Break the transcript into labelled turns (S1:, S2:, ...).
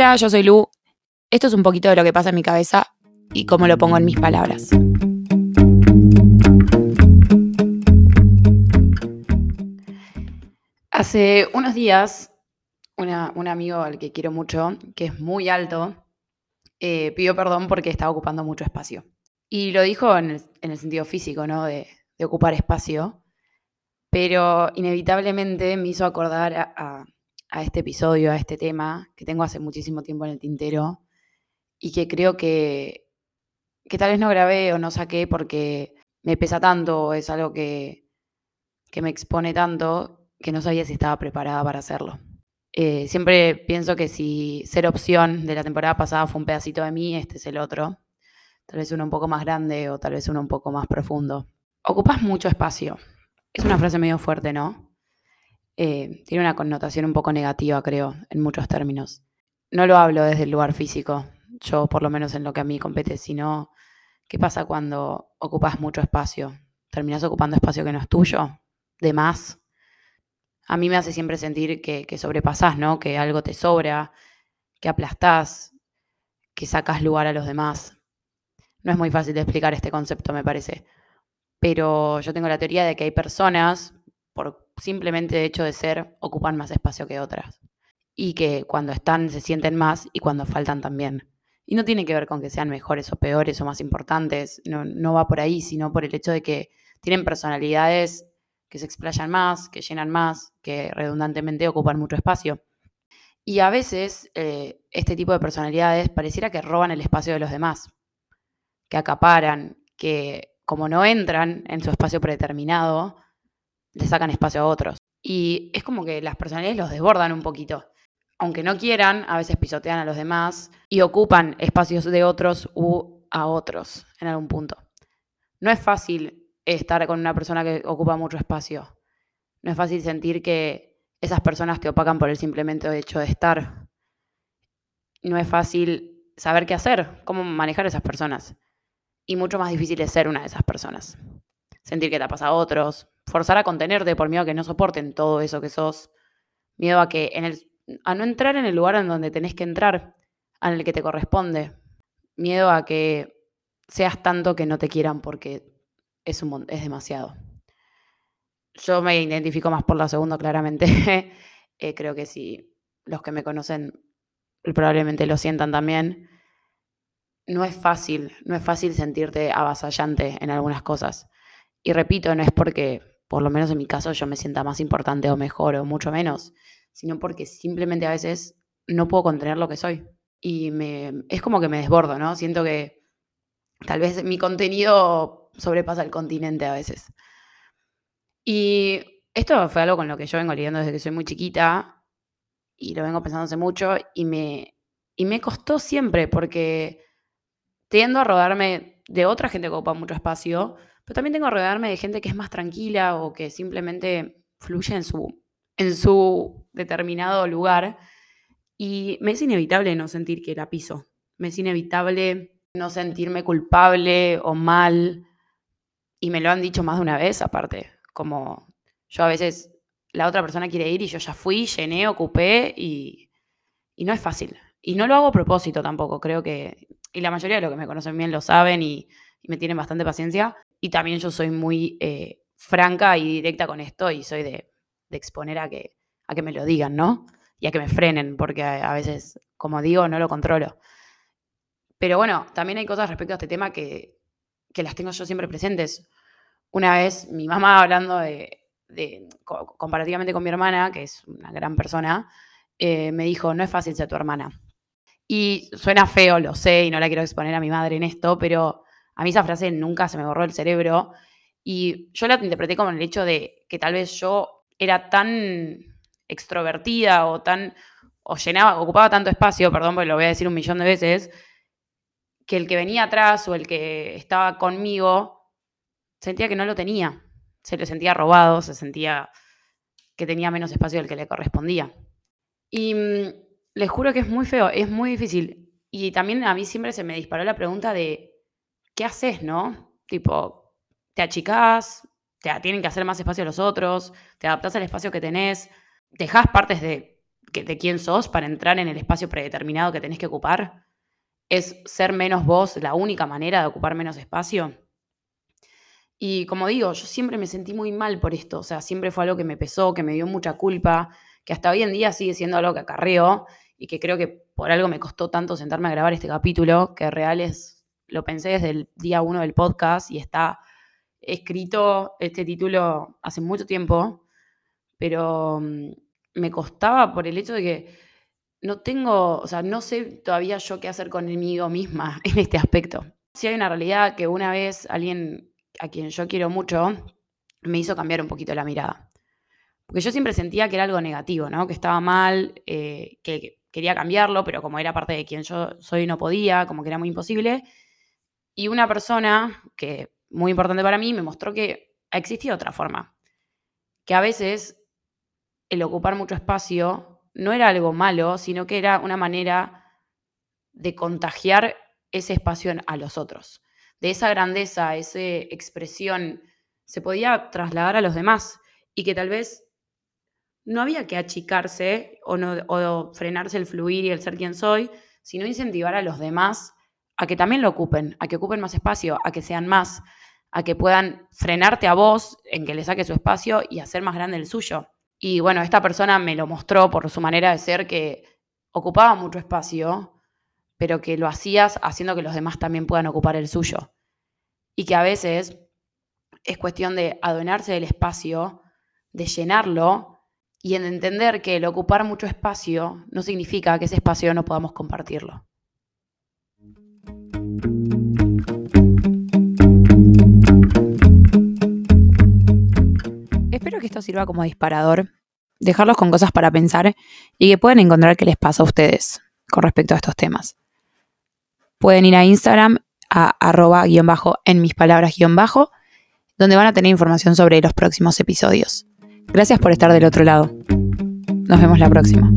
S1: Hola, yo soy Lu. Esto es un poquito de lo que pasa en mi cabeza y cómo lo pongo en mis palabras. Hace unos días, un amigo al que quiero mucho, que es muy alto, eh, pidió perdón porque estaba ocupando mucho espacio. Y lo dijo en el, sentido físico, ¿no? De, ocupar espacio. Pero inevitablemente me hizo acordar a a este episodio, a este tema que tengo hace muchísimo tiempo en el tintero y que creo que, que tal vez no grabé o no saqué porque me pesa tanto es algo que, que me expone tanto que no sabía si estaba preparada para hacerlo. Eh, siempre pienso que si ser opción de la temporada pasada fue un pedacito de mí, este es el otro. Tal vez uno un poco más grande o tal vez uno un poco más profundo. Ocupas mucho espacio. Es una frase medio fuerte, ¿no? Eh, tiene una connotación un poco negativa, creo, en muchos términos. No lo hablo desde el lugar físico, yo por lo menos en lo que a mí compete, sino qué pasa cuando ocupas mucho espacio. ¿Terminas ocupando espacio que no es tuyo? ¿De más? A mí me hace siempre sentir que, que sobrepasás, ¿no? Que algo te sobra, que aplastás, que sacas lugar a los demás. No es muy fácil de explicar este concepto, me parece. Pero yo tengo la teoría de que hay personas, por simplemente hecho de ser, ocupan más espacio que otras. Y que cuando están se sienten más y cuando faltan también. Y no tiene que ver con que sean mejores o peores o más importantes, no, no va por ahí, sino por el hecho de que tienen personalidades que se explayan más, que llenan más, que redundantemente ocupan mucho espacio. Y a veces eh, este tipo de personalidades pareciera que roban el espacio de los demás, que acaparan, que como no entran en su espacio predeterminado, le sacan espacio a otros. Y es como que las personalidades los desbordan un poquito. Aunque no quieran, a veces pisotean a los demás y ocupan espacios de otros u a otros en algún punto. No es fácil estar con una persona que ocupa mucho espacio. No es fácil sentir que esas personas te opacan por el simplemente hecho de estar. No es fácil saber qué hacer, cómo manejar esas personas. Y mucho más difícil es ser una de esas personas. Sentir que te pasa a otros, forzar a contenerte por miedo a que no soporten todo eso que sos, miedo a que en el, a no entrar en el lugar en donde tenés que entrar, en el que te corresponde, miedo a que seas tanto que no te quieran porque es, un, es demasiado. Yo me identifico más por la segunda, claramente. Eh, creo que si los que me conocen probablemente lo sientan también. No es fácil, no es fácil sentirte avasallante en algunas cosas. Y repito, no es porque por lo menos en mi caso, yo me sienta más importante o mejor o mucho menos, sino porque simplemente a veces no puedo contener lo que soy. Y me, es como que me desbordo, ¿no? Siento que tal vez mi contenido sobrepasa el continente a veces. Y esto fue algo con lo que yo vengo lidiando desde que soy muy chiquita y lo vengo pensando hace mucho y me, y me costó siempre porque tiendo a rodarme de otra gente que ocupa mucho espacio pero también tengo que rodearme de gente que es más tranquila o que simplemente fluye en su, en su determinado lugar. Y me es inevitable no sentir que la piso. Me es inevitable no sentirme culpable o mal. Y me lo han dicho más de una vez, aparte. Como yo a veces, la otra persona quiere ir y yo ya fui, llené, ocupé y, y no es fácil. Y no lo hago a propósito tampoco, creo que, y la mayoría de los que me conocen bien lo saben y, y me tienen bastante paciencia, y también yo soy muy eh, franca y directa con esto y soy de, exponer a que, a que me lo digan, ¿no? Y a que me frenen, porque a, veces, como digo, no lo controlo. Pero bueno, también hay cosas respecto a este tema que, las tengo yo siempre presentes. Una vez mi mamá hablando de, comparativamente con mi hermana, que es una gran persona, eh, me dijo, no es fácil ser tu hermana. Y suena feo, lo sé, y no la quiero exponer a mi madre en esto, pero a mí esa frase nunca se me borró el cerebro y yo la interpreté como el hecho de que tal vez yo era tan extrovertida o tan o llenaba, ocupaba tanto espacio, perdón, porque lo voy a decir un millón de veces, que el que venía atrás o el que estaba conmigo sentía que no lo tenía. Se le sentía robado, se sentía que tenía menos espacio del que le correspondía. Y mm, les juro que es muy feo, es muy difícil. Y también a mí siempre se me disparó la pregunta de ¿qué haces, no? Tipo, te achicás, te tienen que hacer más espacio los otros, te adaptás al espacio que tenés, dejás partes de, de quién sos para entrar en el espacio predeterminado que tenés que ocupar? ¿Es ser menos vos la única manera de ocupar menos espacio? Y como digo, yo siempre me sentí muy mal por esto, o sea, siempre fue algo que me pesó, que me dio mucha culpa, que hasta hoy en día sigue siendo algo que acarreo y que creo que por algo me costó tanto sentarme a grabar este capítulo, que real es, lo pensé desde el día uno del podcast y está escrito este título hace mucho tiempo, pero mm, me costaba por el hecho de que no tengo, o sea, no sé todavía yo qué hacer conmigo misma en este aspecto. Si hay una realidad que una vez alguien a quien yo quiero mucho, me hizo cambiar un poquito la mirada. Porque yo siempre sentía que era algo negativo, ¿no? Que estaba mal, eh, que quería cambiarlo, pero como era parte de quien yo soy no podía, como que era muy imposible. Y una persona que, muy importante para mí, me mostró que existía otra forma. Que a veces el ocupar mucho espacio no era algo malo, sino que era una manera de contagiar ese espacio a los otros de esa grandeza, esa expresión, se podía trasladar a los demás y que tal vez no había que achicarse o, no, frenarse el fluir y el ser quien soy, sino incentivar a los demás a que también lo ocupen, a que ocupen más espacio, a que sean más, a que puedan frenarte a vos en que le saque su espacio y hacer más grande el suyo. Y bueno, esta persona me lo mostró por su manera de ser que ocupaba mucho espacio, pero que lo hacías haciendo que los demás también puedan ocupar el suyo. Y que a veces es cuestión de adonarse del espacio, de llenarlo y en entender que el ocupar mucho espacio no significa que ese espacio no podamos compartirlo. Espero que esto sirva como disparador, dejarlos con cosas para pensar y que puedan encontrar qué les pasa a ustedes con respecto a estos temas pueden ir a Instagram a arroba guion bajo en mis palabras guion bajo, donde van a tener información sobre los próximos episodios. Gracias por estar del otro lado. Nos vemos la próxima.